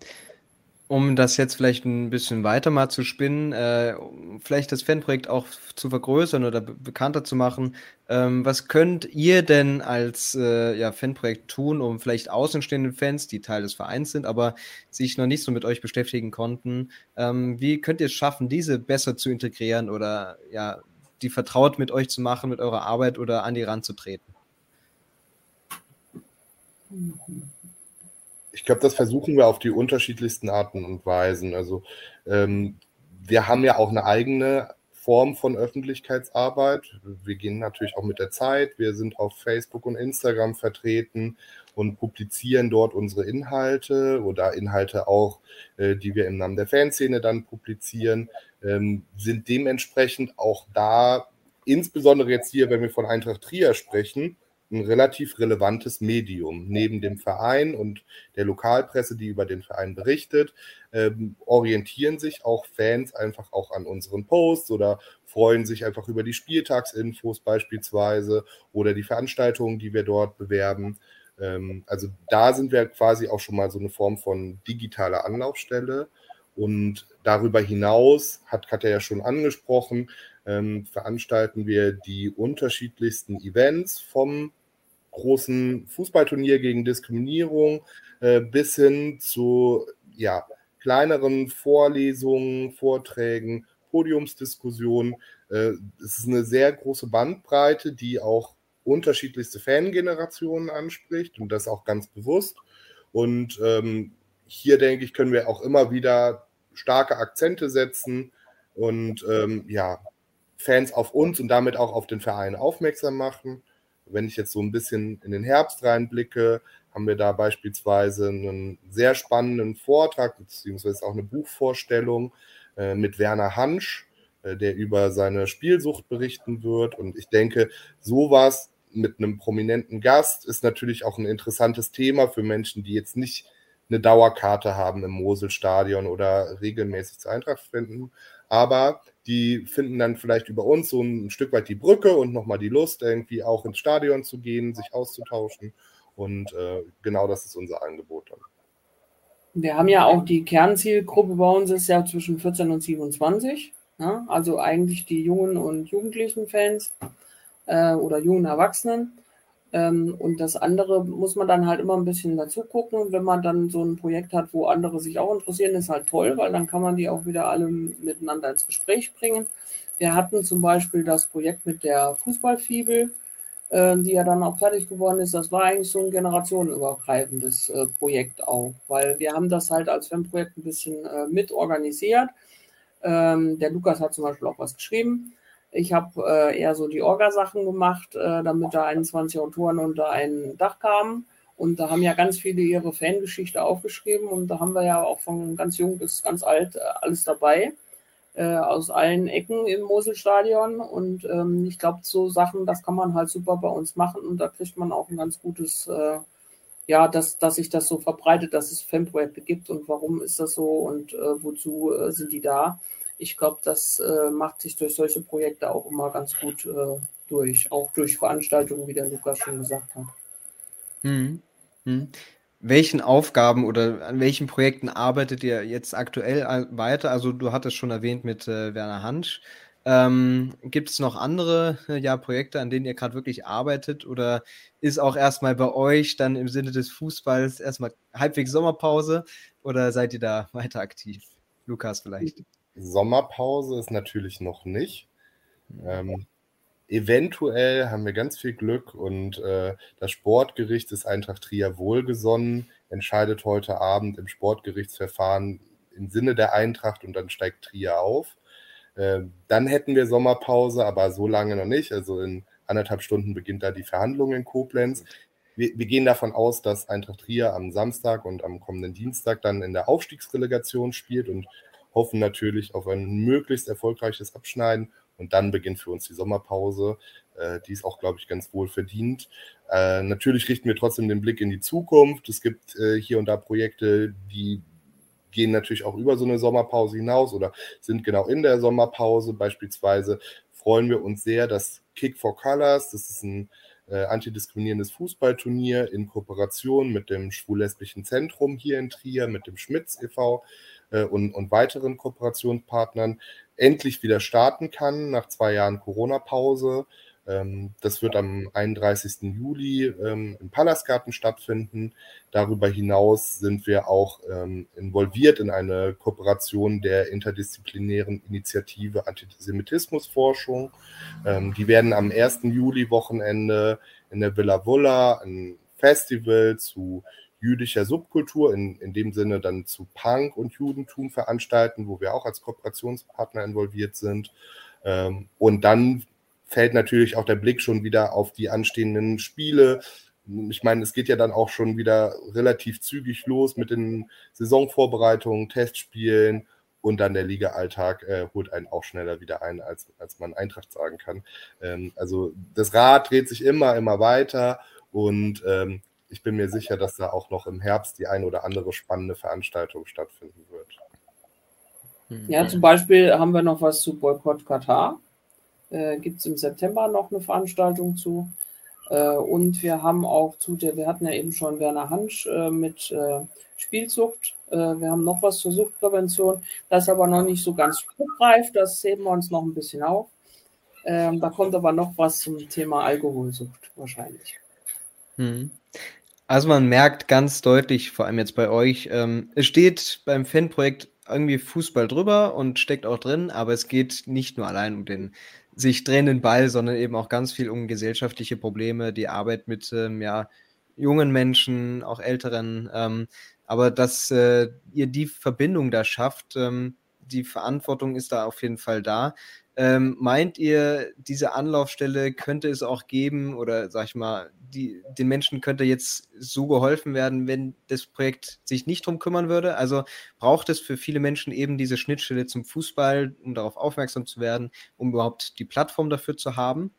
A: um das jetzt vielleicht ein bisschen weiter mal zu spinnen, äh, vielleicht das Fanprojekt auch zu vergrößern oder bekannter zu machen, ähm, was könnt ihr denn als äh, ja, Fanprojekt tun, um vielleicht außenstehenden Fans, die Teil des Vereins sind, aber sich noch nicht so mit euch beschäftigen konnten, ähm, wie könnt ihr es schaffen, diese besser zu integrieren oder ja, die vertraut mit euch zu machen, mit eurer Arbeit oder an die ranzutreten?
C: Mhm glaube, das versuchen wir auf die unterschiedlichsten Arten und Weisen. Also ähm, wir haben ja auch eine eigene Form von Öffentlichkeitsarbeit. Wir gehen natürlich auch mit der Zeit. Wir sind auf Facebook und Instagram vertreten und publizieren dort unsere Inhalte oder Inhalte auch, äh, die wir im Namen der Fanszene dann publizieren, ähm, sind dementsprechend auch da, insbesondere jetzt hier, wenn wir von Eintracht Trier sprechen, ein relativ relevantes Medium. Neben dem Verein und der Lokalpresse, die über den Verein berichtet, ähm, orientieren sich auch Fans einfach auch an unseren Posts oder freuen sich einfach über die Spieltagsinfos beispielsweise oder die Veranstaltungen, die wir dort bewerben. Ähm, also da sind wir quasi auch schon mal so eine Form von digitaler Anlaufstelle. Und darüber hinaus, hat Katja ja schon angesprochen, ähm, veranstalten wir die unterschiedlichsten Events vom großen Fußballturnier gegen Diskriminierung äh, bis hin zu ja, kleineren Vorlesungen, Vorträgen, Podiumsdiskussionen. Äh, es ist eine sehr große Bandbreite, die auch unterschiedlichste Fangenerationen anspricht und das auch ganz bewusst. Und ähm, hier denke ich, können wir auch immer wieder starke Akzente setzen und ähm, ja, Fans auf uns und damit auch auf den Verein aufmerksam machen. Wenn ich jetzt so ein bisschen in den Herbst reinblicke, haben wir da beispielsweise einen sehr spannenden Vortrag, beziehungsweise auch eine Buchvorstellung äh, mit Werner Hansch, äh, der über seine Spielsucht berichten wird. Und ich denke, sowas mit einem prominenten Gast ist natürlich auch ein interessantes Thema für Menschen, die jetzt nicht eine Dauerkarte haben im Moselstadion oder regelmäßig zur Eintracht finden. Aber die finden dann vielleicht über uns so ein Stück weit die Brücke und nochmal die Lust, irgendwie auch ins Stadion zu gehen, sich auszutauschen. Und äh, genau das ist unser Angebot dann.
B: Wir haben ja auch die Kernzielgruppe bei uns ist ja zwischen 14 und 27. Ne? Also eigentlich die jungen und jugendlichen Fans äh, oder jungen Erwachsenen. Ähm, und das andere muss man dann halt immer ein bisschen dazu gucken. Wenn man dann so ein Projekt hat, wo andere sich auch interessieren, ist halt toll, weil dann kann man die auch wieder alle miteinander ins Gespräch bringen. Wir hatten zum Beispiel das Projekt mit der Fußballfibel, äh, die ja dann auch fertig geworden ist. Das war eigentlich so ein generationenübergreifendes äh, Projekt auch, weil wir haben das halt als FEM-Projekt ein bisschen äh, mit organisiert. Ähm, der Lukas hat zum Beispiel auch was geschrieben. Ich habe äh, eher so die Orga-Sachen gemacht, äh, damit da 21 Autoren unter ein Dach kamen. Und da haben ja ganz viele ihre Fangeschichte aufgeschrieben. Und da haben wir ja auch von ganz jung bis ganz alt äh, alles dabei. Äh, aus allen Ecken im Moselstadion. Und ähm, ich glaube, so Sachen, das kann man halt super bei uns machen. Und da kriegt man auch ein ganz gutes, äh, ja, dass, dass sich das so verbreitet, dass es Fanprojekte gibt und warum ist das so und äh, wozu sind die da ich glaube, das äh, macht sich durch solche Projekte auch immer ganz gut äh, durch, auch durch Veranstaltungen, wie der Lukas schon gesagt hat.
A: Hm. Hm. Welchen Aufgaben oder an welchen Projekten arbeitet ihr jetzt aktuell weiter? Also du hattest schon erwähnt mit äh, Werner Hansch. Ähm, Gibt es noch andere äh, ja, Projekte, an denen ihr gerade wirklich arbeitet? Oder ist auch erstmal bei euch dann im Sinne des Fußballs erstmal halbwegs Sommerpause? Oder seid ihr da weiter aktiv? Lukas vielleicht.
C: Sommerpause ist natürlich noch nicht. Ähm, eventuell haben wir ganz viel Glück und äh, das Sportgericht des Eintracht Trier wohlgesonnen, entscheidet heute Abend im Sportgerichtsverfahren im Sinne der Eintracht und dann steigt Trier auf. Äh, dann hätten wir Sommerpause, aber so lange noch nicht. Also in anderthalb Stunden beginnt da die Verhandlung in Koblenz. Wir, wir, gehen davon aus, dass Eintracht Trier am Samstag und am kommenden Dienstag dann in der Aufstiegsrelegation spielt und hoffen natürlich auf ein möglichst erfolgreiches Abschneiden. Und dann beginnt für uns die Sommerpause. Äh, die ist auch, glaube ich, ganz wohl verdient. Äh, natürlich richten wir trotzdem den Blick in die Zukunft. Es gibt äh, hier und da Projekte, die gehen natürlich auch über so eine Sommerpause hinaus oder sind genau in der Sommerpause. Beispielsweise freuen wir uns sehr, dass Kick for Colors, das ist ein äh, antidiskriminierendes Fußballturnier in Kooperation mit dem Schwul-Lesbischen Zentrum hier in Trier, mit dem Schmitz e.V. Äh, und, und weiteren Kooperationspartnern endlich wieder starten kann nach zwei Jahren Corona-Pause. Ähm, das wird am 31. Juli ähm, im Palastgarten stattfinden. Darüber hinaus sind wir auch ähm, involviert in eine Kooperation der interdisziplinären Initiative Antisemitismusforschung. Die werden am 1. Juli-Wochenende in der Villa Vulla ein Festival zu jüdischer Subkultur, in, in dem Sinne dann zu Punk und Judentum veranstalten, wo wir auch als Kooperationspartner involviert sind. Und dann fällt natürlich auch der Blick schon wieder auf die anstehenden Spiele. Ich meine, es geht ja dann auch schon wieder relativ zügig los mit den Saisonvorbereitungen, Testspielen und dann der Liga-Alltag äh, holt einen auch schneller wieder ein, als, als man Eintracht sagen kann. Ähm, also das Rad dreht sich immer, immer weiter und ähm, ich bin mir sicher, dass da auch noch im Herbst die ein oder andere spannende Veranstaltung stattfinden wird.
B: Ja, zum Beispiel haben wir noch was zu Boykott Katar äh, gibt es im September noch eine Veranstaltung zu. Äh, und wir haben auch zu der, wir hatten ja eben schon Werner Hansch äh, mit äh, Spielsucht. Äh, wir haben noch was zur Suchtprävention. Das ist aber noch nicht so ganz spruchreif. Das heben wir uns noch ein bisschen auf. Ähm, da kommt aber noch was zum Thema Alkoholsucht wahrscheinlich.
A: Hm. Also man merkt ganz deutlich, vor allem jetzt bei euch, ähm, es steht beim Fanprojekt irgendwie Fußball drüber und steckt auch drin, aber es geht nicht nur allein um den sich drehenden Ball, sondern eben auch ganz viel um gesellschaftliche Probleme, die Arbeit mit ähm, ja, jungen Menschen, auch älteren. Ähm, aber dass äh, ihr die Verbindung da schafft, ähm, die Verantwortung ist da auf jeden Fall da. Ähm, meint ihr, diese Anlaufstelle könnte es auch geben oder sag ich mal, die, den Menschen könnte jetzt so geholfen werden, wenn das Projekt sich nicht drum kümmern würde? Also braucht es für viele Menschen eben diese Schnittstelle zum Fußball, um darauf aufmerksam zu werden, um überhaupt die Plattform dafür zu haben?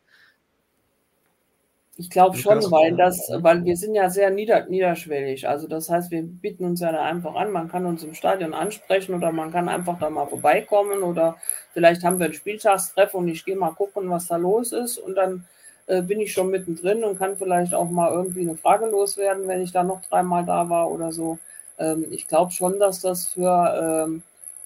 B: Ich glaube schon, weil das, weil wir sind ja sehr nieder, niederschwellig. Also das heißt, wir bieten uns ja da einfach an, man kann uns im Stadion ansprechen oder man kann einfach da mal vorbeikommen oder vielleicht haben wir ein Spieltagstreff und ich gehe mal gucken, was da los ist und dann äh, bin ich schon mittendrin und kann vielleicht auch mal irgendwie eine Frage loswerden, wenn ich da noch dreimal da war oder so. Ähm, ich glaube schon, dass das für ähm,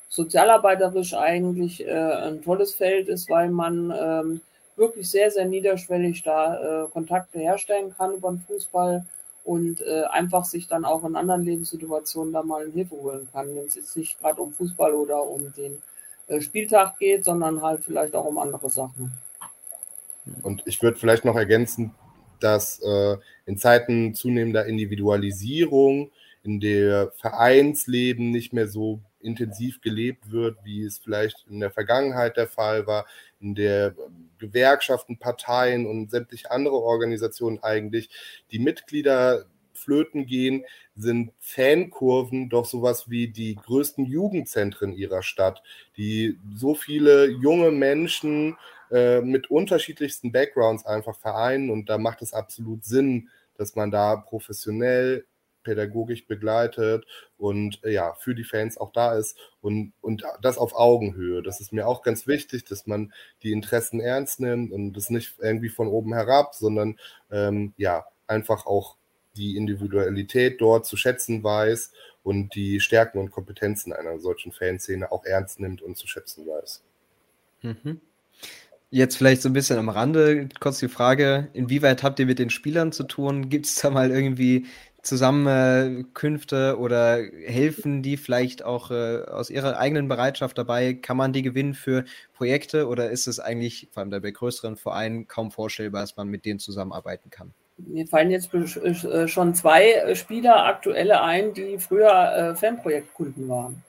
B: sozialarbeiterisch eigentlich äh, ein tolles Feld ist, weil man ähm, wirklich sehr, sehr niederschwellig da äh, Kontakte herstellen kann über den Fußball und äh, einfach sich dann auch in anderen Lebenssituationen da mal Hilfe holen kann, wenn es jetzt nicht gerade um Fußball oder um den äh, Spieltag geht, sondern halt vielleicht auch um andere Sachen.
C: Und ich würde vielleicht noch ergänzen, dass äh, in Zeiten zunehmender Individualisierung, in der Vereinsleben nicht mehr so intensiv gelebt wird, wie es vielleicht in der Vergangenheit der Fall war, der Gewerkschaften, Parteien und sämtliche andere Organisationen eigentlich die Mitglieder flöten gehen, sind Fankurven doch sowas wie die größten Jugendzentren ihrer Stadt, die so viele junge Menschen äh, mit unterschiedlichsten Backgrounds einfach vereinen. Und da macht es absolut Sinn, dass man da professionell pädagogisch begleitet und äh, ja, für die Fans auch da ist und, und das auf Augenhöhe. Das ist mir auch ganz wichtig, dass man die Interessen ernst nimmt und das nicht irgendwie von oben herab, sondern ähm, ja, einfach auch die Individualität dort zu schätzen weiß und die Stärken und Kompetenzen einer solchen Fanszene auch ernst nimmt und zu schätzen weiß.
A: Mhm. Jetzt vielleicht so ein bisschen am Rande kurz die Frage, inwieweit habt ihr mit den Spielern zu tun? Gibt es da mal irgendwie Zusammenkünfte oder helfen die vielleicht auch äh, aus ihrer eigenen Bereitschaft dabei? Kann man die gewinnen für Projekte oder ist es eigentlich, vor allem bei größeren Vereinen, kaum vorstellbar, dass man mit denen zusammenarbeiten kann?
B: Mir fallen jetzt äh, schon zwei Spieler aktuelle ein, die früher äh, Fanprojektkunden waren.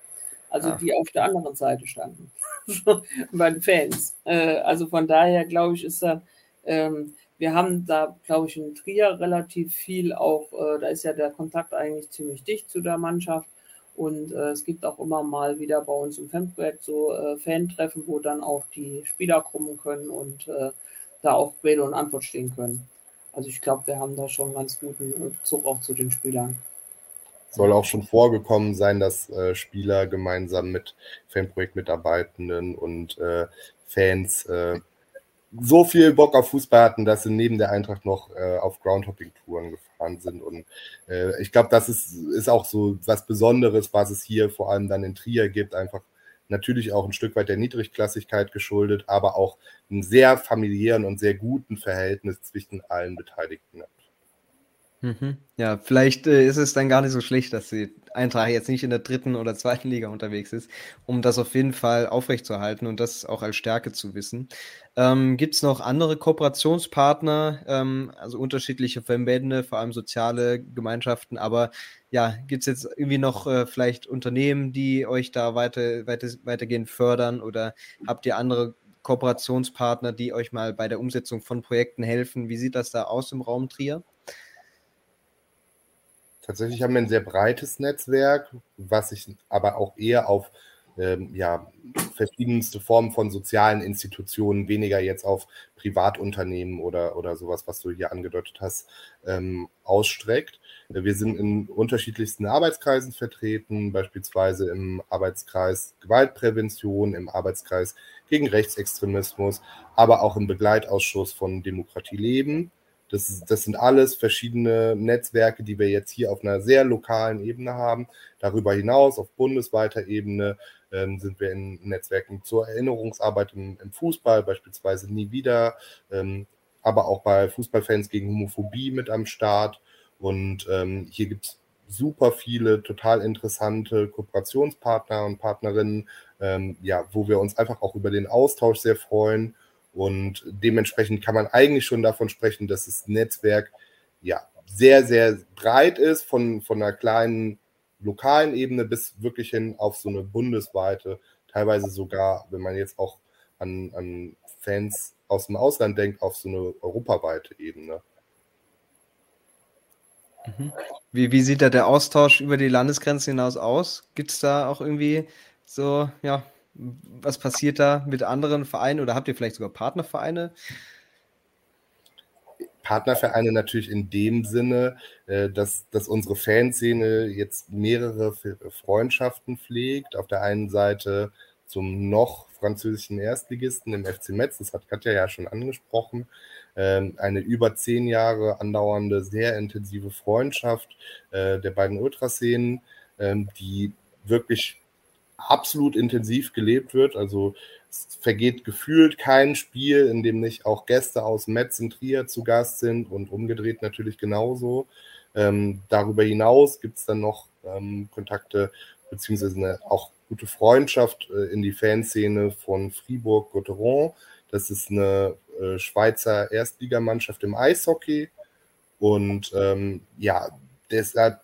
B: Also ah. die auf der anderen Seite standen. bei den Fans. Äh, also von daher glaube ich, ist da, ähm, wir haben da, glaube ich, in Trier relativ viel auch, äh, da ist ja der Kontakt eigentlich ziemlich dicht zu der Mannschaft. Und äh, es gibt auch immer mal wieder bei uns im Fanprojekt so äh, Fan-Treffen, wo dann auch die Spieler kommen können und äh, da auch Rede und Antwort stehen können. Also ich glaube, wir haben da schon einen ganz guten Zug auch zu den Spielern.
C: Soll auch schon vorgekommen sein, dass äh, Spieler gemeinsam mit Fanprojektmitarbeitenden und äh, Fans äh, so viel Bock auf Fußball hatten, dass sie neben der Eintracht noch äh, auf Groundhopping-Touren gefahren sind. Und äh, ich glaube, das ist, ist auch so was Besonderes, was es hier vor allem dann in Trier gibt. Einfach natürlich auch ein Stück weit der Niedrigklassigkeit geschuldet, aber auch einem sehr familiären und sehr guten Verhältnis zwischen allen Beteiligten.
A: Mhm. Ja, vielleicht äh, ist es dann gar nicht so schlecht, dass die Eintracht jetzt nicht in der dritten oder zweiten Liga unterwegs ist, um das auf jeden Fall aufrechtzuerhalten und das auch als Stärke zu wissen. Ähm, Gibt es noch andere Kooperationspartner, ähm, also unterschiedliche Verbände, vor allem soziale Gemeinschaften, aber ja, gibt es jetzt irgendwie noch äh, vielleicht Unternehmen, die euch da weiter, weiter, weitergehend fördern oder habt ihr andere Kooperationspartner, die euch mal bei der Umsetzung von Projekten helfen? Wie sieht das da aus im Raum Trier?
C: Tatsächlich haben wir ein sehr breites Netzwerk, was sich aber auch eher auf ähm, ja, verschiedenste Formen von sozialen Institutionen, weniger jetzt auf Privatunternehmen oder, oder sowas, was du hier angedeutet hast, ähm, ausstreckt. Wir sind in unterschiedlichsten Arbeitskreisen vertreten, beispielsweise im Arbeitskreis Gewaltprävention, im Arbeitskreis gegen Rechtsextremismus, aber auch im Begleitausschuss von Demokratie leben das, das sind alles verschiedene Netzwerke, die wir jetzt hier auf einer sehr lokalen Ebene haben. Darüber hinaus, auf bundesweiter Ebene, ähm, sind wir in Netzwerken zur Erinnerungsarbeit im, im Fußball, beispielsweise nie wieder, ähm, aber auch bei Fußballfans gegen Homophobie mit am Start. Und ähm, hier gibt es super viele total interessante Kooperationspartner und Partnerinnen, ähm, ja, wo wir uns einfach auch über den Austausch sehr freuen und dementsprechend kann man eigentlich schon davon sprechen, dass das Netzwerk ja sehr, sehr breit ist, von, von einer kleinen lokalen Ebene bis wirklich hin auf so eine bundesweite, teilweise sogar, wenn man jetzt auch an, an Fans aus dem Ausland denkt, auf so eine europaweite Ebene.
A: Mhm. Wie, wie sieht da der Austausch über die Landesgrenzen hinaus aus? Gibt es da auch irgendwie so, ja, was passiert da mit anderen Vereinen oder habt ihr vielleicht sogar Partnervereine?
C: Partnervereine natürlich in dem Sinne, äh, dass, dass unsere Fanszene jetzt mehrere Freundschaften pflegt. Auf der einen Seite zum noch französischen Erstligisten im FC Metz, das hat Katja ja schon angesprochen, ähm, eine über zehn Jahre andauernde, sehr intensive Freundschaft äh, der beiden Ultraszenen, ähm, die wirklich absolut intensiv gelebt wird. Also es vergeht gefühlt kein Spiel, in dem nicht auch Gäste aus Metz und Trier zu Gast sind und umgedreht natürlich genauso. Ähm, darüber hinaus gibt es dann noch ähm, Kontakte beziehungsweise auch gute Freundschaft äh, in die Fanszene von Fribourg-Gotteron. Das ist eine äh, Schweizer Erstligamannschaft im Eishockey. Und ähm, ja, deshalb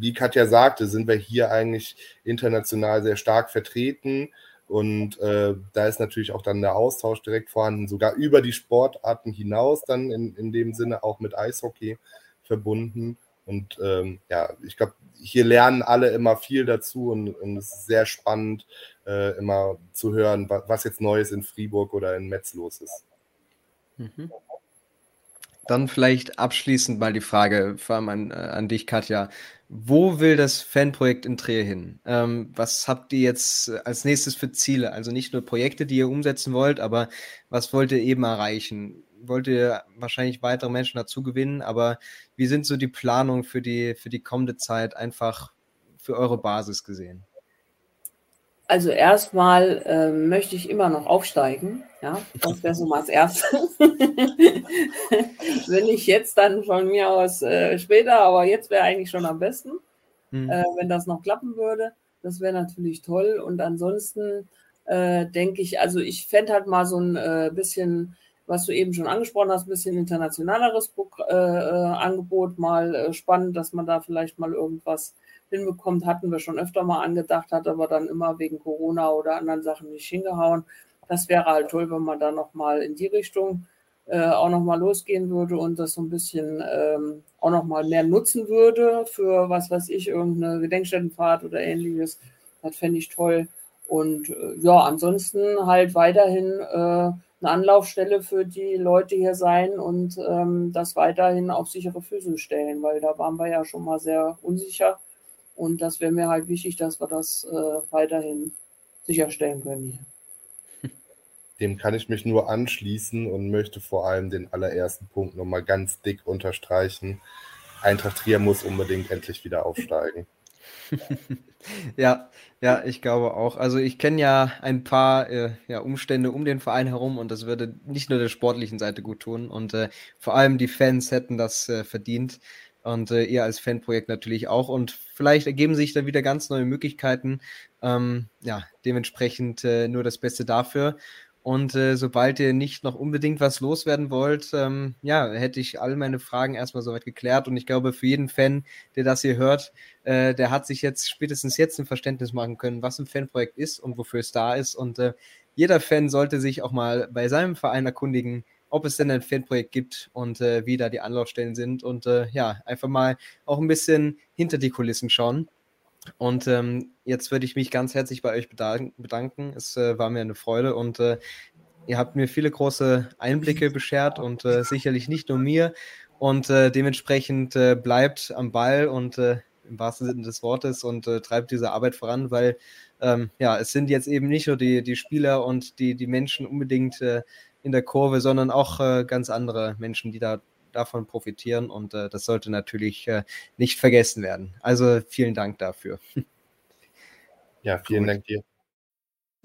C: wie Katja sagte, sind wir hier eigentlich international sehr stark vertreten. Und äh, da ist natürlich auch dann der Austausch direkt vorhanden, sogar über die Sportarten hinaus, dann in, in dem Sinne auch mit Eishockey verbunden. Und ähm, ja, ich glaube, hier lernen alle immer viel dazu und, und es ist sehr spannend, äh, immer zu hören, was jetzt Neues in Fribourg oder in Metz los ist.
A: Mhm. Dann vielleicht abschließend mal die Frage, vor allem an, äh, an dich, Katja. Wo will das Fanprojekt in Trier hin? Ähm, was habt ihr jetzt als nächstes für Ziele? Also nicht nur Projekte, die ihr umsetzen wollt, aber was wollt ihr eben erreichen? Wollt ihr wahrscheinlich weitere Menschen dazu gewinnen, aber wie sind so die Planungen für die, für die kommende Zeit einfach für eure Basis gesehen?
B: Also erstmal äh, möchte ich immer noch aufsteigen. Ja, das wäre so mal das Erste. Wenn ich jetzt dann von mir aus äh, später, aber jetzt wäre eigentlich schon am besten, mhm. äh, wenn das noch klappen würde. Das wäre natürlich toll. Und ansonsten äh, denke ich, also ich fände halt mal so ein äh, bisschen was du eben schon angesprochen hast, ein bisschen internationaleres äh, äh, Angebot, mal spannend, dass man da vielleicht mal irgendwas hinbekommt, hatten wir schon öfter mal angedacht, hat aber dann immer wegen Corona oder anderen Sachen nicht hingehauen. Das wäre halt toll, wenn man da nochmal in die Richtung äh, auch nochmal losgehen würde und das so ein bisschen ähm, auch nochmal mehr nutzen würde für, was weiß ich, irgendeine Gedenkstättenfahrt oder ähnliches. Das fände ich toll. Und äh, ja, ansonsten halt weiterhin äh, eine Anlaufstelle für die Leute hier sein und ähm, das weiterhin auf sichere Füße stellen, weil da waren wir ja schon mal sehr unsicher. Und das wäre mir halt wichtig, dass wir das äh, weiterhin sicherstellen können hier.
C: Dem kann ich mich nur anschließen und möchte vor allem den allerersten Punkt nochmal ganz dick unterstreichen. Eintracht Trier muss unbedingt endlich wieder aufsteigen.
A: ja, ja, ich glaube auch. Also ich kenne ja ein paar äh, ja, Umstände um den Verein herum und das würde nicht nur der sportlichen Seite gut tun und äh, vor allem die Fans hätten das äh, verdient und äh, ihr als Fanprojekt natürlich auch und vielleicht ergeben sich da wieder ganz neue Möglichkeiten. Ähm, ja, dementsprechend äh, nur das Beste dafür. Und äh, sobald ihr nicht noch unbedingt was loswerden wollt, ähm, ja, hätte ich all meine Fragen erstmal soweit geklärt. Und ich glaube, für jeden Fan, der das hier hört, äh, der hat sich jetzt spätestens jetzt ein Verständnis machen können, was ein Fanprojekt ist und wofür es da ist. Und äh, jeder Fan sollte sich auch mal bei seinem Verein erkundigen, ob es denn ein Fanprojekt gibt und äh, wie da die Anlaufstellen sind. Und äh, ja, einfach mal auch ein bisschen hinter die Kulissen schauen. Und ähm, jetzt würde ich mich ganz herzlich bei euch bedanken. Es äh, war mir eine Freude und äh, ihr habt mir viele große Einblicke beschert und äh, sicherlich nicht nur mir. Und äh, dementsprechend bleibt am Ball und im wahrsten Sinne des Wortes und treibt diese Arbeit voran, weil ähm, ja, es sind jetzt eben nicht nur die, die Spieler und die, die Menschen unbedingt in der Kurve, sondern auch ganz andere Menschen, die da davon profitieren und äh, das sollte natürlich äh, nicht vergessen werden. Also vielen Dank dafür.
C: Ja, vielen Gut. Dank dir.